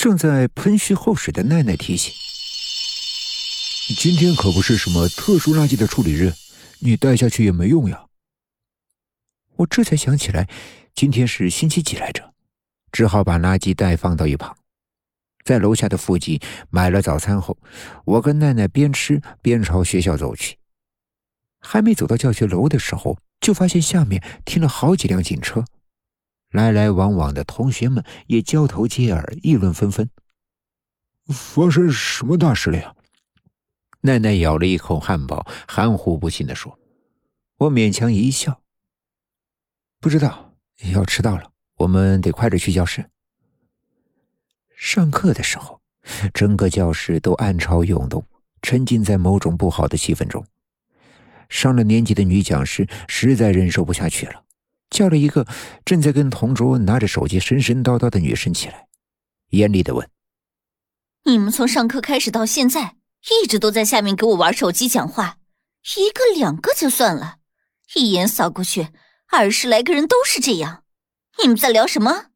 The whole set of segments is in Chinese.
正在喷蓄后水的奈奈提醒：“今天可不是什么特殊垃圾的处理日，你带下去也没用呀。”我这才想起来，今天是星期几来着，只好把垃圾袋放到一旁，在楼下的附近买了早餐后，我跟奈奈边吃边朝学校走去。还没走到教学楼的时候，就发现下面停了好几辆警车。来来往往的同学们也交头接耳，议论纷纷。发生什么大事了呀？奈奈咬了一口汉堡，含糊不清的说：“我勉强一笑，不知道，要迟到了，我们得快点去教室。”上课的时候，整个教室都暗潮涌动，沉浸在某种不好的气氛中。上了年纪的女讲师实在忍受不下去了。叫了一个正在跟同桌拿着手机神神叨叨的女生起来，严厉的问：“你们从上课开始到现在，一直都在下面给我玩手机讲话，一个两个就算了，一眼扫过去，二十来个人都是这样，你们在聊什么？”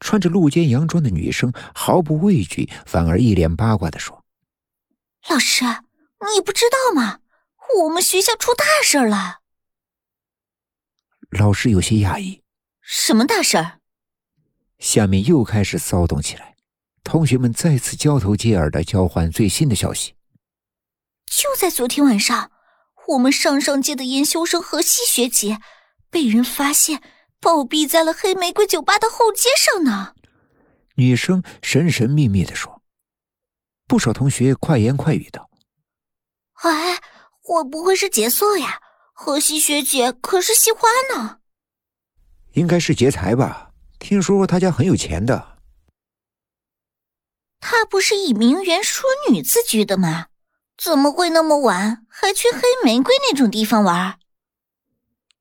穿着露肩洋装的女生毫不畏惧，反而一脸八卦的说：“老师，你不知道吗？我们学校出大事了。”老师有些讶异：“什么大事儿？”下面又开始骚动起来，同学们再次交头接耳的交换最新的消息。就在昨天晚上，我们上上届的研修生何西学姐被人发现暴毙在了黑玫瑰酒吧的后街上呢。女生神神秘秘的说，不少同学快言快语道：“哎，会不会是劫色呀？”荷西学姐可是惜花呢，应该是劫财吧？听说他家很有钱的。他不是以名媛淑女自居的吗？怎么会那么晚还去黑玫瑰那种地方玩？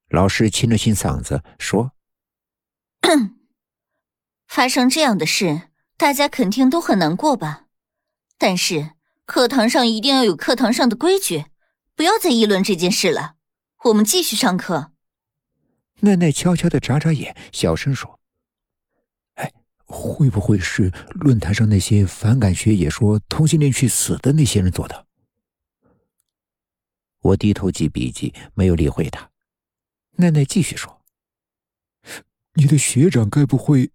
老师清了清嗓子说：“发生这样的事，大家肯定都很难过吧？但是课堂上一定要有课堂上的规矩，不要再议论这件事了。”我们继续上课。奈奈悄悄的眨眨眼，小声说：“哎，会不会是论坛上那些反感学姐说同性恋去死的那些人做的？”我低头记笔记，没有理会他。奈奈继续说：“你的学长该不会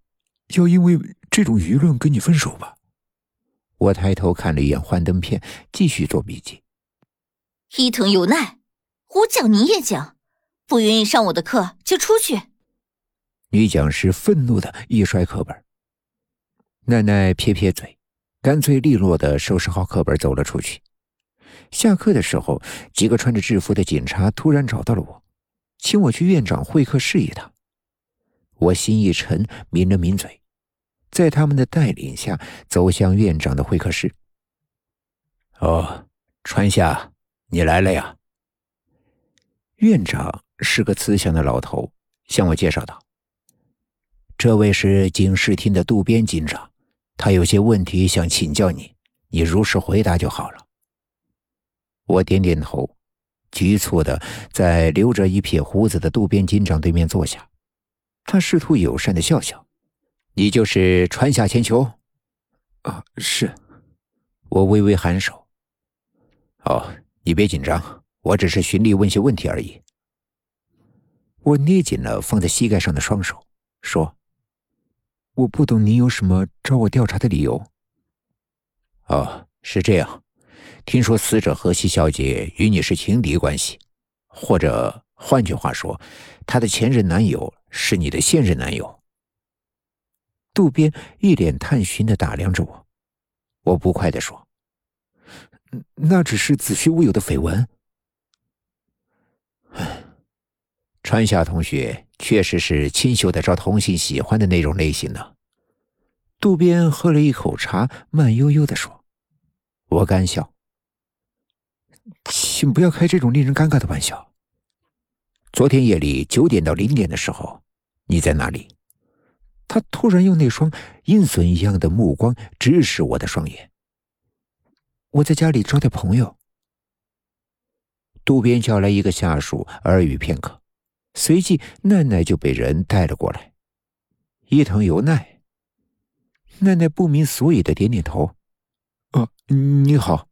要因为这种舆论跟你分手吧？”我抬头看了一眼幻灯片，继续做笔记。伊藤由奈。我讲你也讲，不愿意上我的课就出去。女讲师愤怒的一摔课本，奈奈撇撇嘴，干脆利落的收拾好课本走了出去。下课的时候，几个穿着制服的警察突然找到了我，请我去院长会客室一趟。我心一沉，抿了抿嘴，在他们的带领下走向院长的会客室。哦，川夏，你来了呀。院长是个慈祥的老头，向我介绍道：“这位是警视厅的渡边警长，他有些问题想请教你，你如实回答就好了。”我点点头，局促的在留着一撇胡子的渡边警长对面坐下。他试图友善的笑笑：“你就是川下千秋？”“啊，是。”我微微颔首。“哦，你别紧张。”我只是循例问些问题而已。我捏紧了放在膝盖上的双手，说：“我不懂你有什么找我调查的理由。”哦，是这样。听说死者荷西小姐与你是情敌关系，或者换句话说，她的前任男友是你的现任男友。渡边一脸探寻的打量着我，我不快的说：“那只是子虚乌有的绯闻。”川下同学确实是清秀的招同性喜欢的那种类型呢。渡边喝了一口茶，慢悠悠的说：“我干笑，请不要开这种令人尴尬的玩笑。昨天夜里九点到零点的时候，你在哪里？”他突然用那双鹰隼一样的目光直视我的双眼。我在家里招待朋友。渡边叫来一个下属，耳语片刻，随即奈奈就被人带了过来。伊藤由奈，奈奈不明所以的点点头。“啊，你好。”